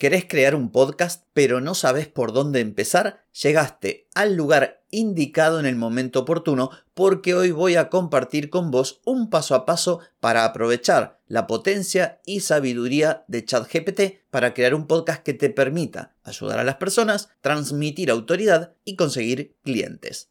¿Querés crear un podcast pero no sabes por dónde empezar? Llegaste al lugar indicado en el momento oportuno porque hoy voy a compartir con vos un paso a paso para aprovechar la potencia y sabiduría de ChatGPT para crear un podcast que te permita ayudar a las personas, transmitir autoridad y conseguir clientes.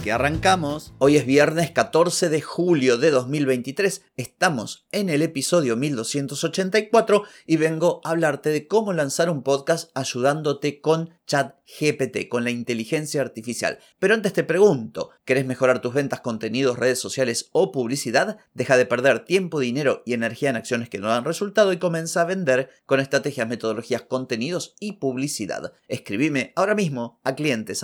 que arrancamos. Hoy es viernes 14 de julio de 2023. Estamos en el episodio 1284 y vengo a hablarte de cómo lanzar un podcast ayudándote con ChatGPT, con la inteligencia artificial. Pero antes te pregunto, ¿querés mejorar tus ventas, contenidos, redes sociales o publicidad? Deja de perder tiempo, dinero y energía en acciones que no dan resultado y comienza a vender con estrategias, metodologías, contenidos y publicidad. Escribime ahora mismo a clientes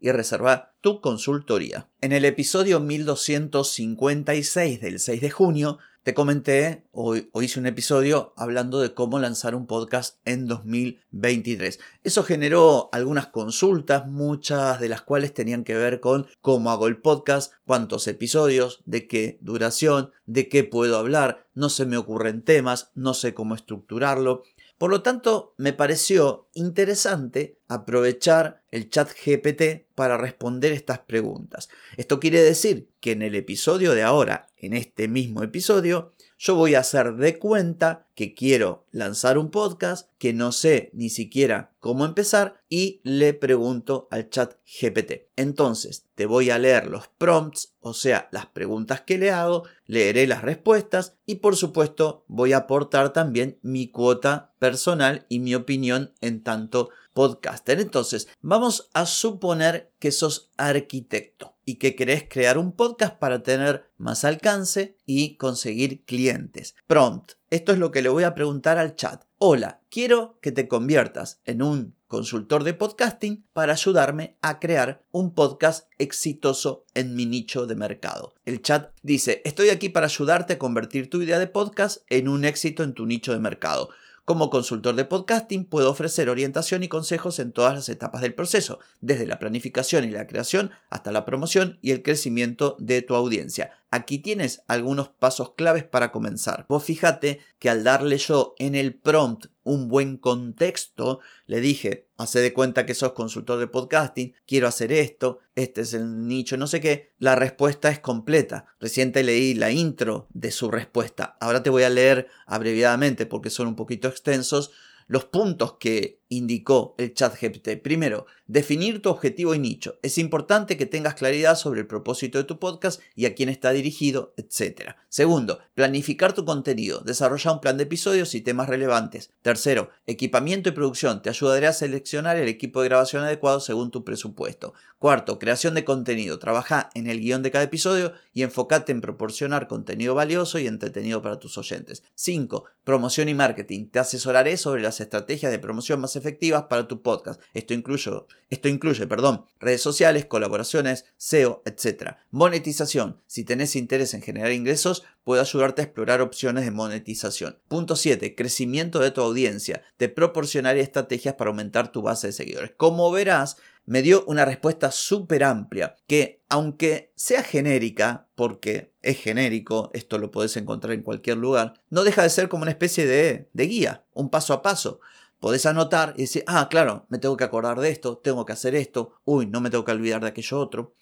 y reserva tu consultoría. En el episodio 1256 del 6 de junio te comenté o, hice un episodio hablando de cómo lanzar un podcast en 2023. Eso generó algunas consultas, muchas de las cuales tenían que ver con cómo hago el podcast, cuántos episodios, de qué duración, de qué puedo hablar, no se me ocurren temas, no sé cómo estructurarlo. Por lo tanto, me pareció interesante aprovechar el chat GPT para responder estas preguntas. Esto quiere decir que en el episodio de ahora, en este mismo episodio, yo voy a hacer de cuenta que quiero lanzar un podcast, que no sé ni siquiera cómo empezar y le pregunto al chat GPT. Entonces, te voy a leer los prompts, o sea, las preguntas que le hago, leeré las respuestas y por supuesto voy a aportar también mi cuota personal y mi opinión en tanto podcaster. Entonces, vamos a suponer que sos arquitecto y que querés crear un podcast para tener más alcance y conseguir clientes. Prompt. Esto es lo que le voy a preguntar al chat. Hola, quiero que te conviertas en un consultor de podcasting para ayudarme a crear un podcast exitoso en mi nicho de mercado. El chat dice, estoy aquí para ayudarte a convertir tu idea de podcast en un éxito en tu nicho de mercado. Como consultor de podcasting puedo ofrecer orientación y consejos en todas las etapas del proceso, desde la planificación y la creación hasta la promoción y el crecimiento de tu audiencia. Aquí tienes algunos pasos claves para comenzar. Vos fíjate que al darle yo en el prompt un buen contexto, le dije, hace de cuenta que sos consultor de podcasting, quiero hacer esto, este es el nicho, no sé qué, la respuesta es completa. Recién leí la intro de su respuesta. Ahora te voy a leer abreviadamente porque son un poquito extensos los puntos que indicó el chat GPT. Primero, definir tu objetivo y nicho. Es importante que tengas claridad sobre el propósito de tu podcast y a quién está dirigido, etc. Segundo, planificar tu contenido. Desarrolla un plan de episodios y temas relevantes. Tercero, equipamiento y producción. Te ayudaré a seleccionar el equipo de grabación adecuado según tu presupuesto. Cuarto, creación de contenido. Trabaja en el guion de cada episodio y enfócate en proporcionar contenido valioso y entretenido para tus oyentes. Cinco, promoción y marketing. Te asesoraré sobre las estrategias de promoción más para tu podcast. Esto incluye, esto incluye perdón, redes sociales, colaboraciones, SEO, etc. Monetización. Si tenés interés en generar ingresos, puedo ayudarte a explorar opciones de monetización. Punto 7. Crecimiento de tu audiencia. Te proporcionaré estrategias para aumentar tu base de seguidores. Como verás, me dio una respuesta súper amplia que, aunque sea genérica, porque es genérico, esto lo podés encontrar en cualquier lugar, no deja de ser como una especie de guía, un paso a paso podés anotar y decir, ah, claro, me tengo que acordar de esto, tengo que hacer esto, uy, no me tengo que olvidar de aquello otro.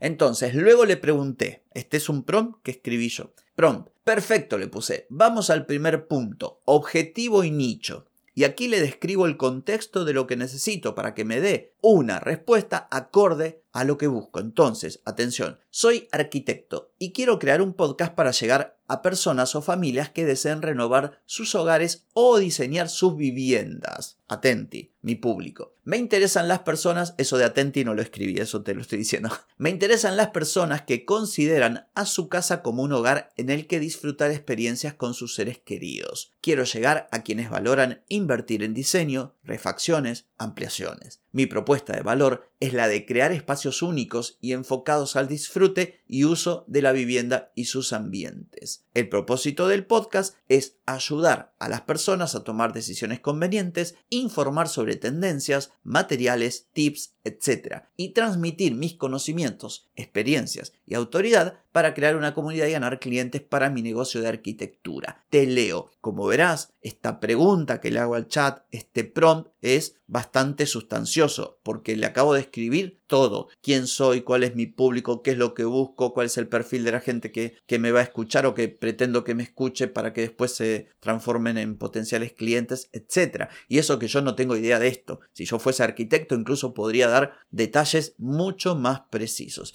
Entonces, luego le pregunté, este es un prompt que escribí yo. Prompt, perfecto, le puse. Vamos al primer punto, objetivo y nicho. Y aquí le describo el contexto de lo que necesito para que me dé una respuesta acorde a lo que busco. Entonces, atención, soy arquitecto y quiero crear un podcast para llegar a personas o familias que deseen renovar sus hogares o diseñar sus viviendas. Atenti, mi público. Me interesan las personas, eso de atenti no lo escribí, eso te lo estoy diciendo. Me interesan las personas que consideran a su casa como un hogar en el que disfrutar experiencias con sus seres queridos. Quiero llegar a quienes valoran invertir en diseño, refacciones, ampliaciones. Mi propuesta de valor es la de crear espacios únicos y enfocados al disfrute y uso de la vivienda y sus ambientes. El propósito del podcast es ayudar a las personas a tomar decisiones convenientes, informar sobre tendencias, materiales, tips, etc. y transmitir mis conocimientos, experiencias y autoridad para crear una comunidad y ganar clientes para mi negocio de arquitectura. Te leo. Como verás, esta pregunta que le hago al chat, este prompt, es bastante sustancioso porque le acabo de escribir todo. ¿Quién soy? ¿Cuál es mi público? ¿Qué es lo que busco? ¿Cuál es el perfil de la gente que, que me va a escuchar o que pretendo que me escuche para que después se transformen en potenciales clientes, etcétera? Y eso que yo no tengo idea de esto. Si yo fuese arquitecto, incluso podría dar detalles mucho más precisos.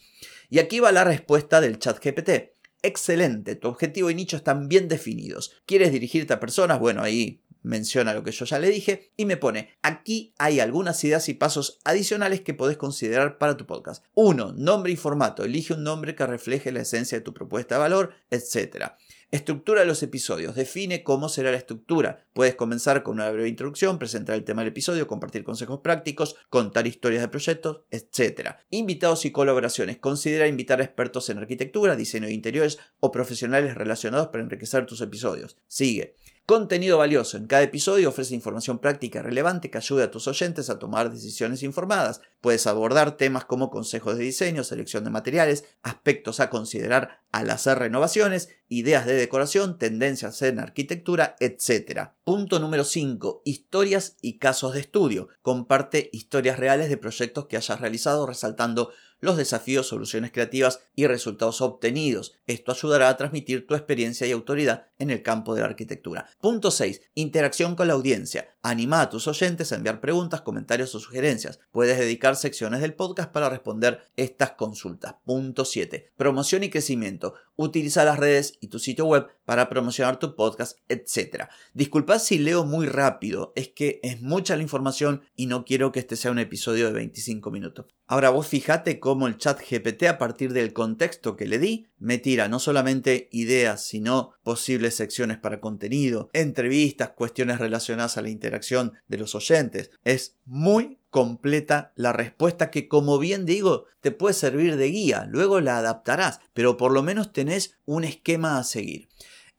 Y aquí va la respuesta del chat GPT. Excelente, tu objetivo y nicho están bien definidos. ¿Quieres dirigirte a personas? Bueno, ahí menciona lo que yo ya le dije y me pone, aquí hay algunas ideas y pasos adicionales que podés considerar para tu podcast. 1. Nombre y formato. Elige un nombre que refleje la esencia de tu propuesta de valor, etc. Estructura los episodios. Define cómo será la estructura. Puedes comenzar con una breve introducción, presentar el tema del episodio, compartir consejos prácticos, contar historias de proyectos, etc. Invitados y colaboraciones. Considera invitar a expertos en arquitectura, diseño de interiores o profesionales relacionados para enriquecer tus episodios. Sigue. Contenido valioso. En cada episodio ofrece información práctica relevante que ayude a tus oyentes a tomar decisiones informadas. Puedes abordar temas como consejos de diseño, selección de materiales, aspectos a considerar al hacer renovaciones, ideas de decoración, tendencias en arquitectura, etc. Punto número 5. Historias y casos de estudio. Comparte historias reales de proyectos que hayas realizado resaltando los desafíos, soluciones creativas y resultados obtenidos. Esto ayudará a transmitir tu experiencia y autoridad en el campo de la arquitectura. Punto 6. Interacción con la audiencia. Anima a tus oyentes a enviar preguntas, comentarios o sugerencias. Puedes dedicar secciones del podcast para responder estas consultas. Punto 7. Promoción y crecimiento. Utiliza las redes y tu sitio web para promocionar tu podcast, etc. Disculpad si leo muy rápido, es que es mucha la información y no quiero que este sea un episodio de 25 minutos. Ahora vos fíjate cómo el chat GPT a partir del contexto que le di me tira no solamente ideas, sino posibles secciones para contenido, entrevistas, cuestiones relacionadas a la interacción de los oyentes. Es muy completa la respuesta que, como bien digo, te puede servir de guía. Luego la adaptarás, pero por lo menos tenés un esquema a seguir.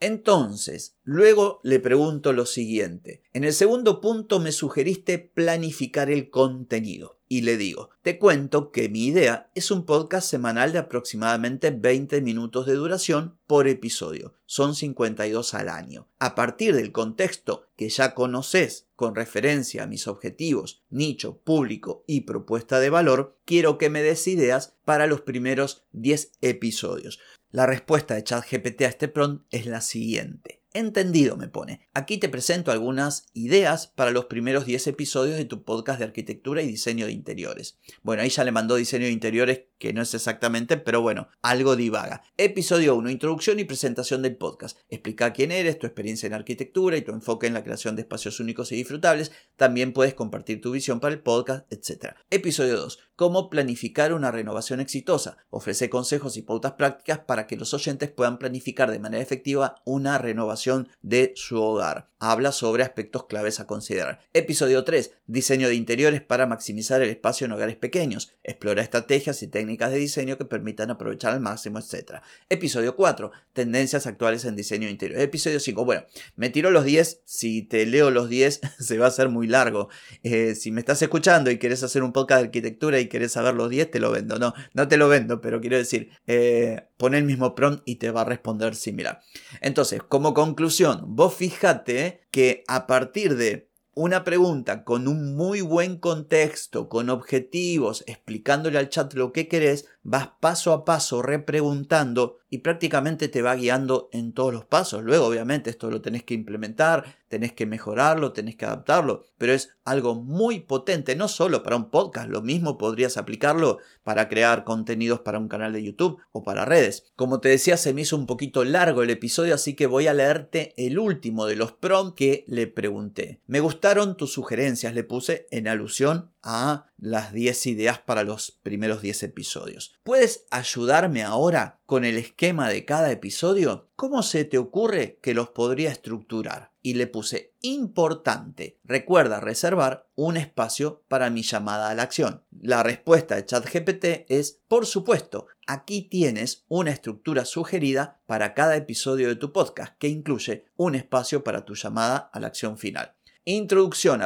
Entonces, luego le pregunto lo siguiente. En el segundo punto me sugeriste planificar el contenido. Y le digo, te cuento que mi idea es un podcast semanal de aproximadamente 20 minutos de duración por episodio. Son 52 al año. A partir del contexto que ya conoces con referencia a mis objetivos, nicho, público y propuesta de valor, quiero que me des ideas para los primeros 10 episodios. La respuesta de ChatGPT a este prompt es la siguiente. Entendido me pone. Aquí te presento algunas ideas para los primeros 10 episodios de tu podcast de arquitectura y diseño de interiores. Bueno, ahí ya le mandó diseño de interiores, que no es exactamente, pero bueno, algo divaga. Episodio 1. Introducción y presentación del podcast. Explica quién eres, tu experiencia en arquitectura y tu enfoque en la creación de espacios únicos y disfrutables. También puedes compartir tu visión para el podcast, etc. Episodio 2. Cómo planificar una renovación exitosa. Ofrece consejos y pautas prácticas para que los oyentes puedan planificar de manera efectiva una renovación de su hogar. Habla sobre aspectos claves a considerar. Episodio 3. Diseño de interiores para maximizar el espacio en hogares pequeños. Explora estrategias y técnicas de diseño que permitan aprovechar al máximo, etc. Episodio 4. Tendencias actuales en diseño de interiores. Episodio 5. Bueno, me tiro los 10. Si te leo los 10 se va a hacer muy largo. Eh, si me estás escuchando y quieres hacer un podcast de arquitectura y quieres saber los 10, te lo vendo. No, no te lo vendo, pero quiero decir, eh, pon el mismo prompt y te va a responder similar. Entonces, como con conclusión, vos fíjate que a partir de una pregunta con un muy buen contexto, con objetivos, explicándole al chat lo que querés, vas paso a paso repreguntando y prácticamente te va guiando en todos los pasos. Luego, obviamente, esto lo tenés que implementar, tenés que mejorarlo, tenés que adaptarlo, pero es algo muy potente, no solo para un podcast, lo mismo podrías aplicarlo para crear contenidos para un canal de YouTube o para redes. Como te decía, se me hizo un poquito largo el episodio, así que voy a leerte el último de los prompts que le pregunté. Me gustaron tus sugerencias, le puse en alusión a las 10 ideas para los primeros 10 episodios. ¿Puedes ayudarme ahora con el esquema de cada episodio? ¿Cómo se te ocurre que los podría estructurar? Y le puse importante. Recuerda reservar un espacio para mi llamada a la acción. La respuesta de ChatGPT es, por supuesto, aquí tienes una estructura sugerida para cada episodio de tu podcast que incluye un espacio para tu llamada a la acción final. Introducción,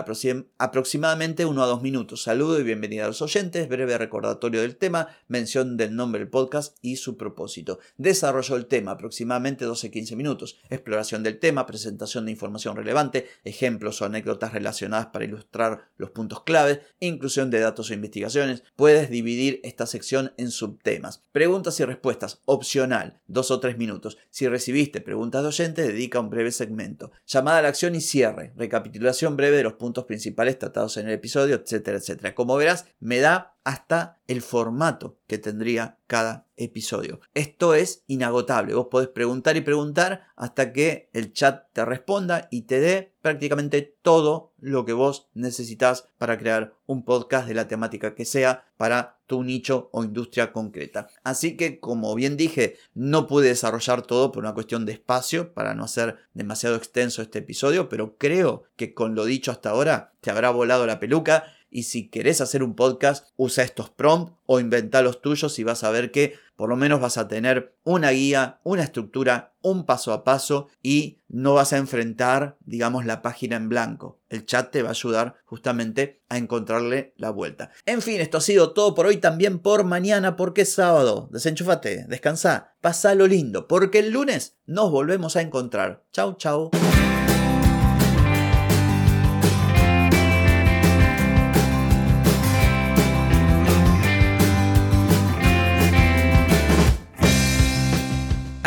aproximadamente 1 a 2 minutos. Saludo y bienvenida a los oyentes. Breve recordatorio del tema, mención del nombre del podcast y su propósito. Desarrollo del tema, aproximadamente 12-15 minutos. Exploración del tema, presentación de información relevante, ejemplos o anécdotas relacionadas para ilustrar los puntos claves, inclusión de datos o investigaciones. Puedes dividir esta sección en subtemas. Preguntas y respuestas, opcional, 2 o 3 minutos. Si recibiste preguntas de oyente, dedica un breve segmento. Llamada a la acción y cierre. Recapitulación breve de los puntos principales tratados en el episodio, etcétera, etcétera. Como verás, me da hasta el formato que tendría cada episodio. Esto es inagotable. Vos podés preguntar y preguntar hasta que el chat te responda y te dé prácticamente todo lo que vos necesitas para crear un podcast de la temática que sea para tu nicho o industria concreta. Así que, como bien dije, no pude desarrollar todo por una cuestión de espacio para no hacer demasiado extenso este episodio, pero creo que con lo dicho hasta ahora te habrá volado la peluca y si querés hacer un podcast, usa estos prompts o inventa los tuyos y vas a ver que por lo menos vas a tener una guía, una estructura, un paso a paso y no vas a enfrentar, digamos, la página en blanco. El chat te va a ayudar justamente a encontrarle la vuelta. En fin, esto ha sido todo por hoy, también por mañana, porque es sábado. Desenchufate, descansa, pasa lo lindo, porque el lunes nos volvemos a encontrar. Chau, chau.